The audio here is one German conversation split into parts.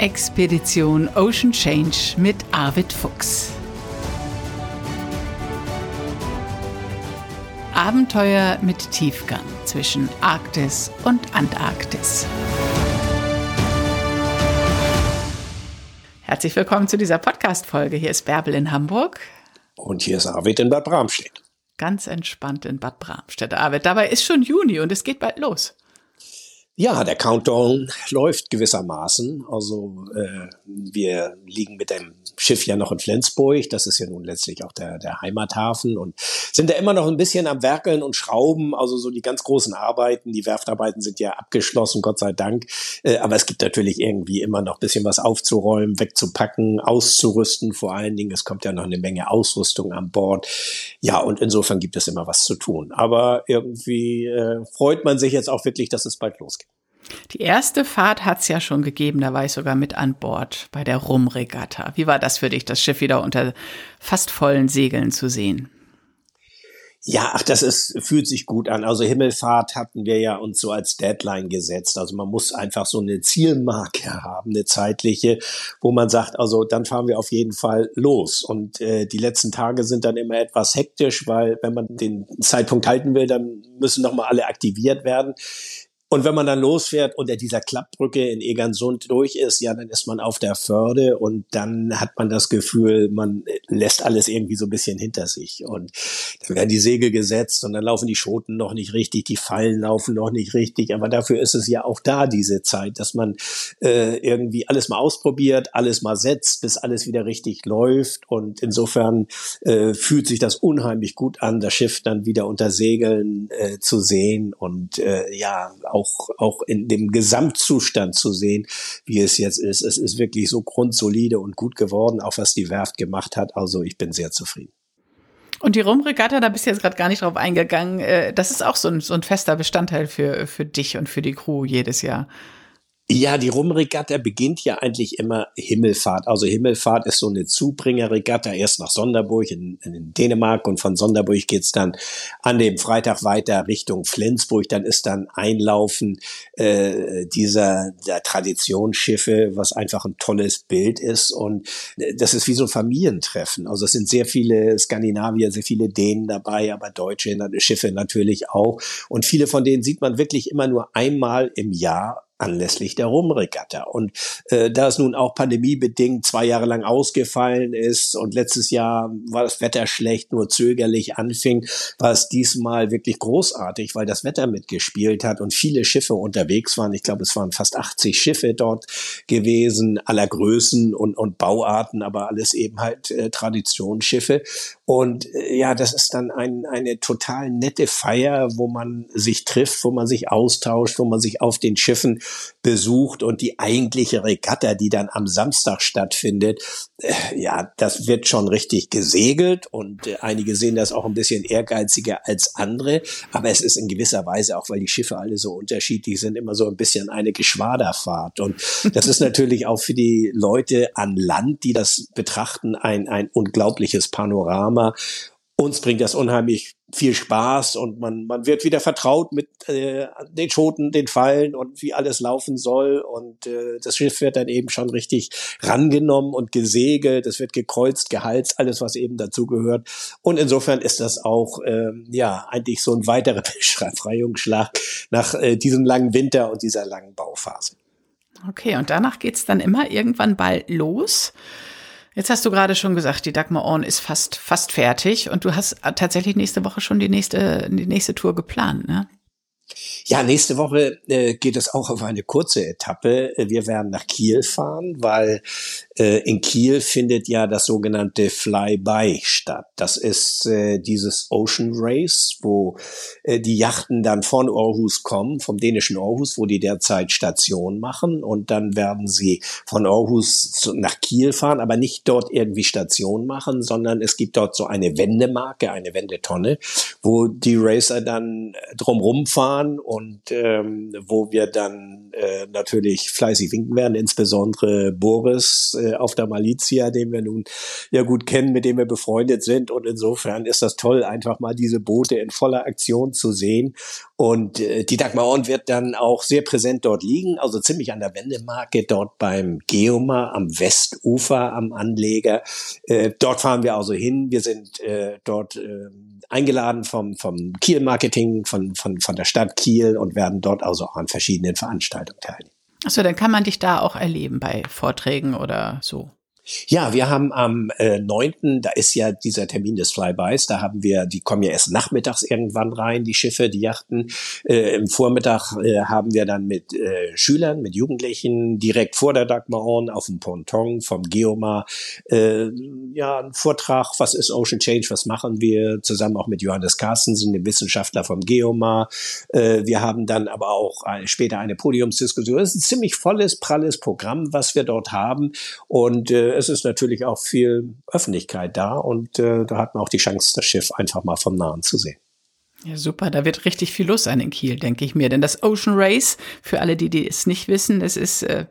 Expedition Ocean Change mit Arvid Fuchs. Abenteuer mit Tiefgang zwischen Arktis und Antarktis. Herzlich willkommen zu dieser Podcast-Folge. Hier ist Bärbel in Hamburg. Und hier ist Arvid in Bad Bramstedt. Ganz entspannt in Bad Bramstedt. Arvid, dabei ist schon Juni und es geht bald los. Ja, der Countdown läuft gewissermaßen. Also äh, wir liegen mit dem Schiff ja noch in Flensburg. Das ist ja nun letztlich auch der, der Heimathafen und sind da immer noch ein bisschen am Werkeln und Schrauben. Also so die ganz großen Arbeiten, die Werftarbeiten sind ja abgeschlossen, Gott sei Dank. Äh, aber es gibt natürlich irgendwie immer noch ein bisschen was aufzuräumen, wegzupacken, auszurüsten. Vor allen Dingen, es kommt ja noch eine Menge Ausrüstung an Bord. Ja, und insofern gibt es immer was zu tun. Aber irgendwie äh, freut man sich jetzt auch wirklich, dass es bald losgeht. Die erste Fahrt hat es ja schon gegeben, da war ich sogar mit an Bord bei der Rumregatta. Wie war das für dich, das Schiff wieder unter fast vollen Segeln zu sehen? Ja, ach, das ist, fühlt sich gut an. Also Himmelfahrt hatten wir ja uns so als Deadline gesetzt. Also man muss einfach so eine Zielmarke haben, eine zeitliche, wo man sagt, also dann fahren wir auf jeden Fall los. Und äh, die letzten Tage sind dann immer etwas hektisch, weil wenn man den Zeitpunkt halten will, dann müssen nochmal alle aktiviert werden. Und wenn man dann losfährt unter dieser Klappbrücke in Egersund durch ist, ja, dann ist man auf der Förde und dann hat man das Gefühl, man lässt alles irgendwie so ein bisschen hinter sich. Und dann werden die Segel gesetzt und dann laufen die Schoten noch nicht richtig, die Fallen laufen noch nicht richtig. Aber dafür ist es ja auch da diese Zeit, dass man äh, irgendwie alles mal ausprobiert, alles mal setzt, bis alles wieder richtig läuft. Und insofern äh, fühlt sich das unheimlich gut an, das Schiff dann wieder unter Segeln äh, zu sehen und äh, ja, auch in dem Gesamtzustand zu sehen, wie es jetzt ist. Es ist wirklich so grundsolide und gut geworden, auch was die Werft gemacht hat. Also ich bin sehr zufrieden. Und die Rumregatta, da bist du jetzt gerade gar nicht drauf eingegangen. Äh, das ist auch so ein, so ein fester Bestandteil für, für dich und für die Crew jedes Jahr. Ja, die Rumregatta beginnt ja eigentlich immer Himmelfahrt. Also Himmelfahrt ist so eine Zubringerregatta, erst nach Sonderburg in, in Dänemark und von Sonderburg geht's dann an dem Freitag weiter Richtung Flensburg. Dann ist dann Einlaufen äh, dieser der Traditionsschiffe, was einfach ein tolles Bild ist. Und äh, das ist wie so ein Familientreffen. Also es sind sehr viele Skandinavier, sehr viele Dänen dabei, aber deutsche Schiffe natürlich auch. Und viele von denen sieht man wirklich immer nur einmal im Jahr anlässlich der Rumregatta. Und äh, da es nun auch pandemiebedingt zwei Jahre lang ausgefallen ist und letztes Jahr war das Wetter schlecht, nur zögerlich anfing, war es diesmal wirklich großartig, weil das Wetter mitgespielt hat und viele Schiffe unterwegs waren. Ich glaube, es waren fast 80 Schiffe dort gewesen, aller Größen und, und Bauarten, aber alles eben halt äh, Traditionsschiffe. Und äh, ja, das ist dann ein, eine total nette Feier, wo man sich trifft, wo man sich austauscht, wo man sich auf den Schiffen besucht. Und die eigentliche Regatta, die dann am Samstag stattfindet, äh, ja, das wird schon richtig gesegelt. Und äh, einige sehen das auch ein bisschen ehrgeiziger als andere, aber es ist in gewisser Weise auch, weil die Schiffe alle so unterschiedlich sind, immer so ein bisschen eine Geschwaderfahrt. Und das ist natürlich auch für die Leute an Land, die das betrachten, ein, ein unglaubliches Panorama uns bringt das unheimlich viel Spaß und man, man wird wieder vertraut mit äh, den Schoten, den Fallen und wie alles laufen soll. Und äh, das Schiff wird dann eben schon richtig rangenommen und gesegelt, es wird gekreuzt, gehalst, alles, was eben dazugehört. Und insofern ist das auch ähm, ja eigentlich so ein weiterer Befreiungsschlag nach äh, diesem langen Winter und dieser langen Bauphase. Okay, und danach geht's dann immer irgendwann bald los. Jetzt hast du gerade schon gesagt, die Dagmar Orn ist fast, fast fertig und du hast tatsächlich nächste Woche schon die nächste, die nächste Tour geplant, ne? Ja, nächste Woche äh, geht es auch auf eine kurze Etappe. Wir werden nach Kiel fahren, weil äh, in Kiel findet ja das sogenannte Flyby statt. Das ist äh, dieses Ocean Race, wo äh, die Yachten dann von Aarhus kommen, vom dänischen Aarhus, wo die derzeit Station machen. Und dann werden sie von Aarhus zu, nach Kiel fahren, aber nicht dort irgendwie Station machen, sondern es gibt dort so eine Wendemarke, eine Wendetonne, wo die Racer dann drumrum fahren und ähm, wo wir dann äh, natürlich fleißig winken werden, insbesondere Boris äh, auf der Malizia, den wir nun ja gut kennen, mit dem wir befreundet sind und insofern ist das toll, einfach mal diese Boote in voller Aktion zu sehen Und äh, die Dagmar Orn wird dann auch sehr präsent dort liegen, also ziemlich an der Wendemarke, dort beim Geomar am Westufer am Anleger. Äh, dort fahren wir also hin. Wir sind äh, dort äh, eingeladen vom, vom Kiel-Marketing, von, von, von der Stadt Kiel und werden dort also auch an verschiedenen Veranstaltungen teilnehmen. Achso, dann kann man dich da auch erleben bei Vorträgen oder so. Ja, wir haben am äh, 9., da ist ja dieser Termin des Flybys, da haben wir, die kommen ja erst nachmittags irgendwann rein, die Schiffe, die Yachten. Äh, Im Vormittag äh, haben wir dann mit äh, Schülern, mit Jugendlichen direkt vor der Dagmar Horn auf dem Ponton vom Geomar äh, ja einen Vortrag, was ist Ocean Change, was machen wir, zusammen auch mit Johannes Carstensen, dem Wissenschaftler vom Geomar. Äh, wir haben dann aber auch eine, später eine Podiumsdiskussion. Es ist ein ziemlich volles, pralles Programm, was wir dort haben und äh, es ist natürlich auch viel Öffentlichkeit da und äh, da hat man auch die Chance, das Schiff einfach mal vom Nahen zu sehen. Ja, super. Da wird richtig viel los sein in Kiel, denke ich mir. Denn das Ocean Race, für alle, die, die es nicht wissen, es ist äh,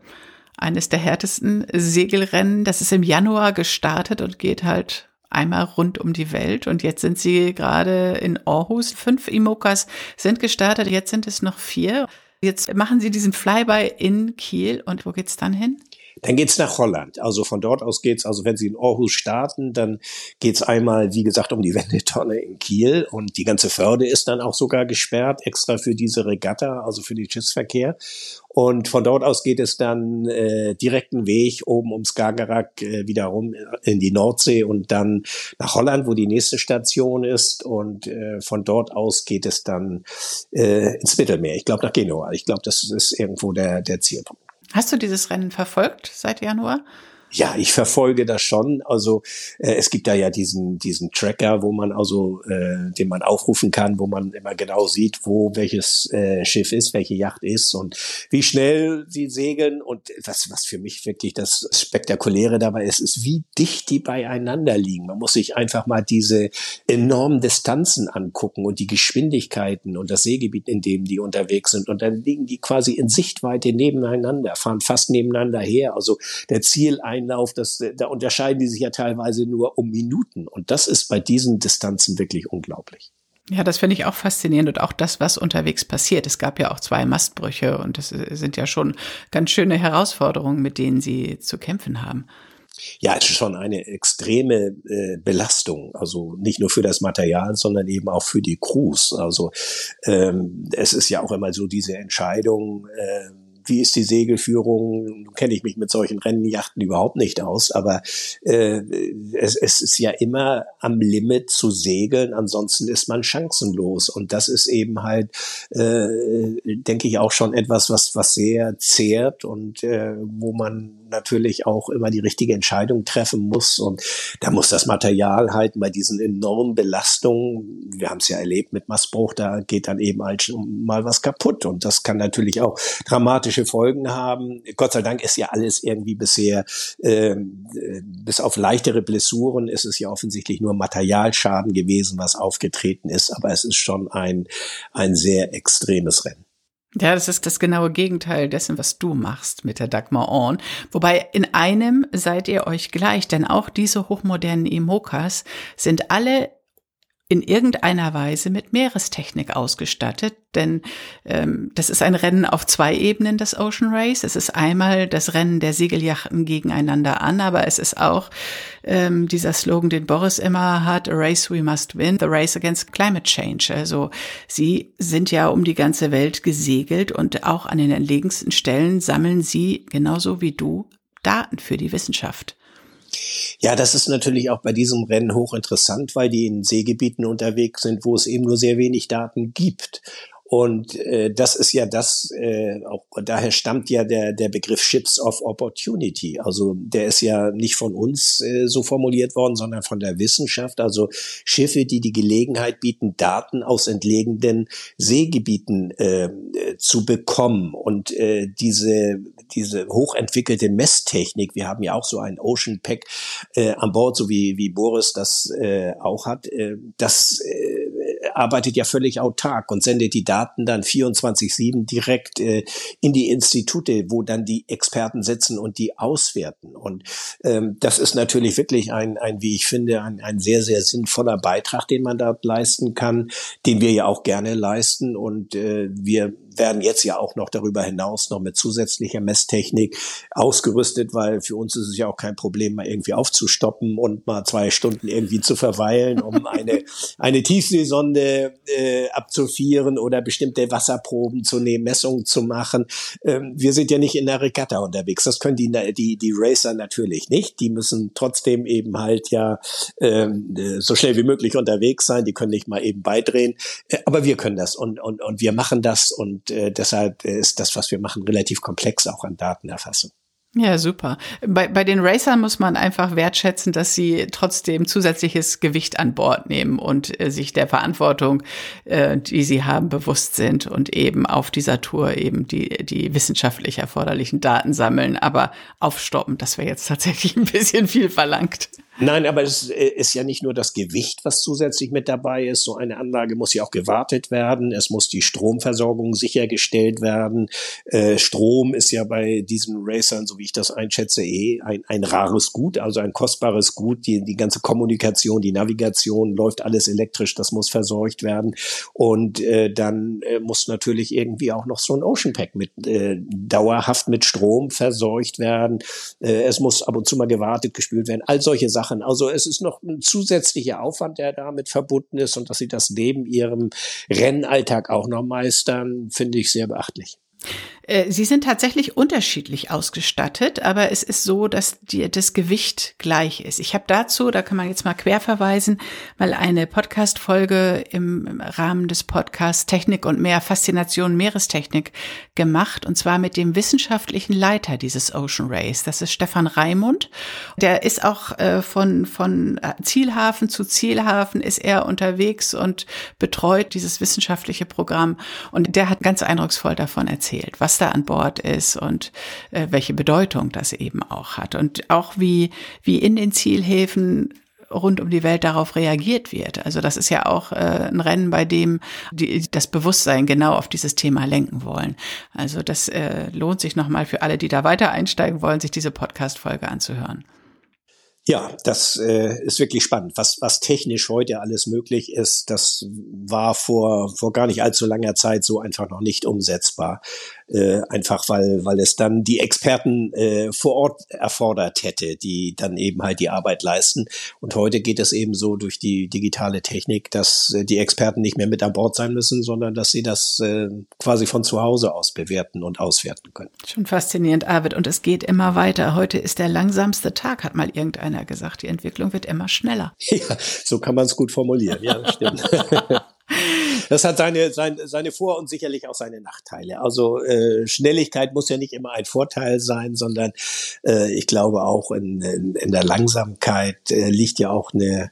eines der härtesten Segelrennen. Das ist im Januar gestartet und geht halt einmal rund um die Welt. Und jetzt sind sie gerade in Aarhus. Fünf Imokas sind gestartet. Jetzt sind es noch vier. Jetzt machen sie diesen Flyby in Kiel. Und wo geht's dann hin? Dann geht's nach Holland. Also von dort aus geht's, also wenn Sie in Aarhus starten, dann geht's einmal, wie gesagt, um die Wendetonne in Kiel und die ganze Förde ist dann auch sogar gesperrt, extra für diese Regatta, also für den Schiffsverkehr. Und von dort aus geht es dann äh, direkten Weg oben ums Skagerrak äh, wiederum in die Nordsee und dann nach Holland, wo die nächste Station ist. Und äh, von dort aus geht es dann äh, ins Mittelmeer. Ich glaube nach Genua. Ich glaube, das ist irgendwo der, der Zielpunkt. Hast du dieses Rennen verfolgt seit Januar? Ja, ich verfolge das schon. Also äh, es gibt da ja diesen diesen Tracker, wo man also äh, den man aufrufen kann, wo man immer genau sieht, wo welches äh, Schiff ist, welche Yacht ist und wie schnell sie segeln und was was für mich wirklich das spektakuläre dabei ist, ist wie dicht die beieinander liegen. Man muss sich einfach mal diese enormen Distanzen angucken und die Geschwindigkeiten und das Seegebiet, in dem die unterwegs sind und dann liegen die quasi in Sichtweite nebeneinander, fahren fast nebeneinander her. Also der Ziel Einlauf, das, da unterscheiden die sich ja teilweise nur um Minuten. Und das ist bei diesen Distanzen wirklich unglaublich. Ja, das finde ich auch faszinierend und auch das, was unterwegs passiert. Es gab ja auch zwei Mastbrüche und das sind ja schon ganz schöne Herausforderungen, mit denen Sie zu kämpfen haben. Ja, es ist schon eine extreme äh, Belastung, also nicht nur für das Material, sondern eben auch für die Crews. Also ähm, es ist ja auch immer so diese Entscheidung, äh, wie ist die Segelführung? Kenne ich mich mit solchen Rennjachten überhaupt nicht aus, aber äh, es, es ist ja immer am Limit zu segeln, ansonsten ist man chancenlos. Und das ist eben halt, äh, denke ich, auch schon etwas, was, was sehr zehrt und äh, wo man natürlich auch immer die richtige Entscheidung treffen muss. Und da muss das Material halten bei diesen enormen Belastungen. Wir haben es ja erlebt mit Massbruch, da geht dann eben halt mal was kaputt. Und das kann natürlich auch dramatische Folgen haben. Gott sei Dank ist ja alles irgendwie bisher, ähm, äh, bis auf leichtere Blessuren ist es ja offensichtlich nur Materialschaden gewesen, was aufgetreten ist. Aber es ist schon ein, ein sehr extremes Rennen. Ja, das ist das genaue Gegenteil dessen, was du machst mit der Dagmar On. Wobei in einem seid ihr euch gleich, denn auch diese hochmodernen Imokas sind alle in irgendeiner Weise mit Meerestechnik ausgestattet, denn ähm, das ist ein Rennen auf zwei Ebenen, das Ocean Race. Es ist einmal das Rennen der Segelyachten gegeneinander an, aber es ist auch ähm, dieser Slogan, den Boris immer hat, A Race We Must Win, The Race Against Climate Change. Also sie sind ja um die ganze Welt gesegelt und auch an den entlegensten Stellen sammeln sie, genauso wie du, Daten für die Wissenschaft. Ja, das ist natürlich auch bei diesem Rennen hochinteressant, weil die in Seegebieten unterwegs sind, wo es eben nur sehr wenig Daten gibt. Und äh, das ist ja das, äh, auch daher stammt ja der, der Begriff Ships of Opportunity. Also der ist ja nicht von uns äh, so formuliert worden, sondern von der Wissenschaft. Also Schiffe, die die Gelegenheit bieten, Daten aus entlegenen Seegebieten äh, zu bekommen. Und äh, diese, diese hochentwickelte Messtechnik, wir haben ja auch so ein Ocean Pack äh, an Bord, so wie, wie Boris das äh, auch hat, äh, das äh, arbeitet ja völlig autark und sendet die Daten dann 24-7 direkt äh, in die Institute, wo dann die Experten sitzen und die auswerten. Und ähm, das ist natürlich wirklich ein, ein wie ich finde, ein, ein sehr, sehr sinnvoller Beitrag, den man dort leisten kann, den wir ja auch gerne leisten. Und äh, wir werden jetzt ja auch noch darüber hinaus noch mit zusätzlicher Messtechnik ausgerüstet, weil für uns ist es ja auch kein Problem, mal irgendwie aufzustoppen und mal zwei Stunden irgendwie zu verweilen, um eine, eine Tiefseesonde äh, abzufieren oder bestimmte Wasserproben zu nehmen, Messungen zu machen. Ähm, wir sind ja nicht in der Regatta unterwegs. Das können die, die, die Racer natürlich nicht. Die müssen trotzdem eben halt ja ähm, so schnell wie möglich unterwegs sein. Die können nicht mal eben beidrehen. Äh, aber wir können das und, und, und wir machen das und äh, deshalb ist das, was wir machen, relativ komplex auch an Datenerfassung. Ja, super. Bei, bei den Racern muss man einfach wertschätzen, dass sie trotzdem zusätzliches Gewicht an Bord nehmen und äh, sich der Verantwortung, äh, die sie haben, bewusst sind und eben auf dieser Tour eben die, die wissenschaftlich erforderlichen Daten sammeln. Aber aufstoppen, das wäre jetzt tatsächlich ein bisschen viel verlangt. Nein, aber es äh, ist ja nicht nur das Gewicht, was zusätzlich mit dabei ist. So eine Anlage muss ja auch gewartet werden. Es muss die Stromversorgung sichergestellt werden. Äh, Strom ist ja bei diesen Racern, so wie ich das einschätze, eh ein, ein rares Gut, also ein kostbares Gut. Die, die ganze Kommunikation, die Navigation läuft alles elektrisch. Das muss versorgt werden. Und äh, dann äh, muss natürlich irgendwie auch noch so ein Ocean Pack mit äh, dauerhaft mit Strom versorgt werden. Äh, es muss ab und zu mal gewartet, gespült werden. All solche Sachen machen. Also es ist noch ein zusätzlicher Aufwand, der damit verbunden ist und dass sie das neben ihrem Rennalltag auch noch meistern, finde ich sehr beachtlich. Äh, sie sind tatsächlich unterschiedlich ausgestattet, aber es ist so, dass die, das Gewicht gleich ist. Ich habe dazu, da kann man jetzt mal quer verweisen, mal eine Podcast-Folge im Rahmen des Podcasts Technik und mehr Faszination Meerestechnik gemacht und zwar mit dem wissenschaftlichen Leiter dieses Ocean Race. Das ist Stefan Raimund. Der ist auch äh, von, von Zielhafen zu Zielhafen ist er unterwegs und betreut dieses wissenschaftliche Programm und der hat ganz eindrucksvoll davon erzählt, was da an Bord ist und äh, welche Bedeutung das eben auch hat. Und auch wie, wie in den Zielhäfen rund um die Welt darauf reagiert wird. Also das ist ja auch äh, ein Rennen, bei dem die, das Bewusstsein genau auf dieses Thema lenken wollen. Also das äh, lohnt sich nochmal für alle, die da weiter einsteigen wollen, sich diese Podcast-Folge anzuhören. Ja, das äh, ist wirklich spannend. Was, was technisch heute alles möglich ist, das war vor, vor gar nicht allzu langer Zeit so einfach noch nicht umsetzbar äh, einfach weil, weil es dann die Experten äh, vor Ort erfordert hätte, die dann eben halt die Arbeit leisten. Und heute geht es eben so durch die digitale Technik, dass äh, die Experten nicht mehr mit an Bord sein müssen, sondern dass sie das äh, quasi von zu Hause aus bewerten und auswerten können. Schon faszinierend, Arvid. Und es geht immer weiter. Heute ist der langsamste Tag, hat mal irgendeiner gesagt. Die Entwicklung wird immer schneller. Ja, so kann man es gut formulieren. Ja, stimmt. Das hat seine, seine, seine Vor- und sicherlich auch seine Nachteile. Also äh, Schnelligkeit muss ja nicht immer ein Vorteil sein, sondern äh, ich glaube auch in, in, in der Langsamkeit äh, liegt ja auch eine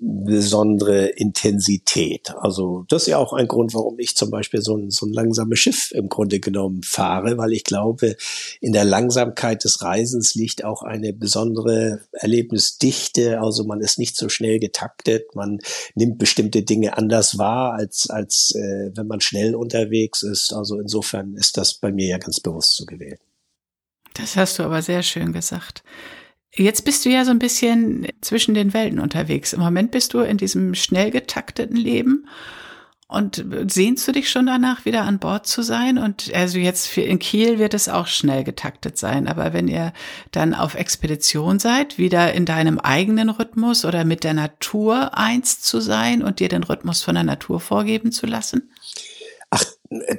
besondere Intensität. Also das ist ja auch ein Grund, warum ich zum Beispiel so ein, so ein langsames Schiff im Grunde genommen fahre, weil ich glaube, in der Langsamkeit des Reisens liegt auch eine besondere Erlebnisdichte. Also man ist nicht so schnell getaktet, man nimmt bestimmte Dinge anders wahr, als, als äh, wenn man schnell unterwegs ist. Also insofern ist das bei mir ja ganz bewusst so gewählt. Das hast du aber sehr schön gesagt. Jetzt bist du ja so ein bisschen zwischen den Welten unterwegs. Im Moment bist du in diesem schnell getakteten Leben und sehnst du dich schon danach, wieder an Bord zu sein? Und also jetzt in Kiel wird es auch schnell getaktet sein. Aber wenn ihr dann auf Expedition seid, wieder in deinem eigenen Rhythmus oder mit der Natur eins zu sein und dir den Rhythmus von der Natur vorgeben zu lassen?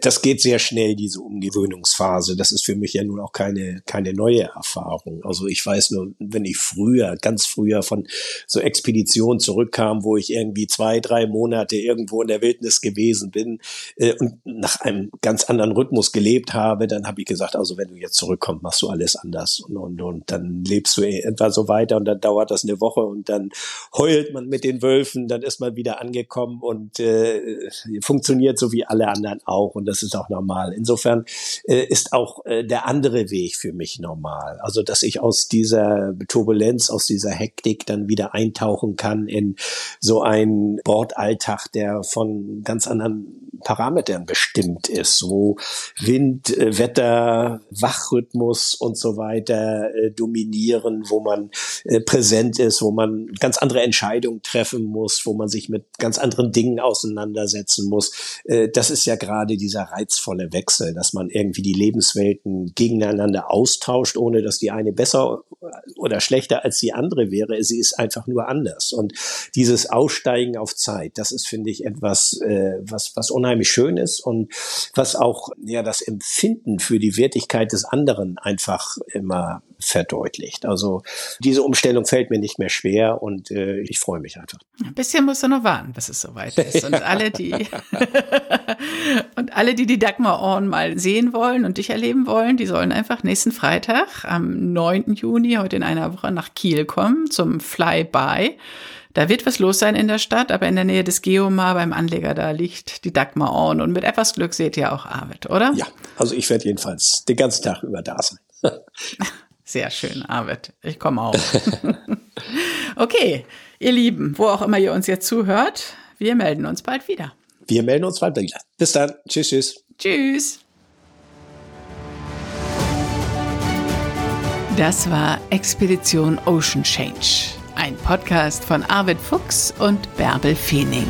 Das geht sehr schnell, diese Umgewöhnungsphase. Das ist für mich ja nun auch keine, keine neue Erfahrung. Also ich weiß nur, wenn ich früher, ganz früher von so Expeditionen zurückkam, wo ich irgendwie zwei, drei Monate irgendwo in der Wildnis gewesen bin äh, und nach einem ganz anderen Rhythmus gelebt habe, dann habe ich gesagt, also wenn du jetzt zurückkommst, machst du alles anders und, und, und dann lebst du etwa so weiter und dann dauert das eine Woche und dann heult man mit den Wölfen, dann ist man wieder angekommen und äh, funktioniert so wie alle anderen auch auch und das ist auch normal. Insofern äh, ist auch äh, der andere Weg für mich normal. Also, dass ich aus dieser Turbulenz, aus dieser Hektik dann wieder eintauchen kann in so einen Bordalltag, der von ganz anderen Parametern bestimmt ist, wo Wind, äh, Wetter, Wachrhythmus und so weiter äh, dominieren, wo man äh, präsent ist, wo man ganz andere Entscheidungen treffen muss, wo man sich mit ganz anderen Dingen auseinandersetzen muss. Äh, das ist ja gerade dieser reizvolle Wechsel, dass man irgendwie die Lebenswelten gegeneinander austauscht, ohne dass die eine besser oder schlechter als die andere wäre. Sie ist einfach nur anders. Und dieses Aussteigen auf Zeit, das ist, finde ich, etwas, äh, was, was unheimlich schön ist und was auch ja das Empfinden für die Wertigkeit des anderen einfach immer verdeutlicht. Also diese Umstellung fällt mir nicht mehr schwer und äh, ich freue mich einfach. Ein bisschen musst du noch warten, bis es soweit ist. Und alle, die und alle, die die Dagmar Orn mal sehen wollen und dich erleben wollen, die sollen einfach nächsten Freitag am 9. Juni, heute in einer Woche, nach Kiel kommen zum Flyby. Da wird was los sein in der Stadt, aber in der Nähe des Geomar beim Anleger, da liegt die Dagmar Orn. Und mit etwas Glück seht ihr auch Arvid, oder? Ja, also ich werde jedenfalls den ganzen Tag über da sein. Sehr schön, Arvid. Ich komme auch. okay, ihr Lieben, wo auch immer ihr uns jetzt zuhört, wir melden uns bald wieder. Wir melden uns bald wieder. Bis dann. Tschüss, tschüss. Tschüss. Das war Expedition Ocean Change, ein Podcast von Arvid Fuchs und Bärbel Feening.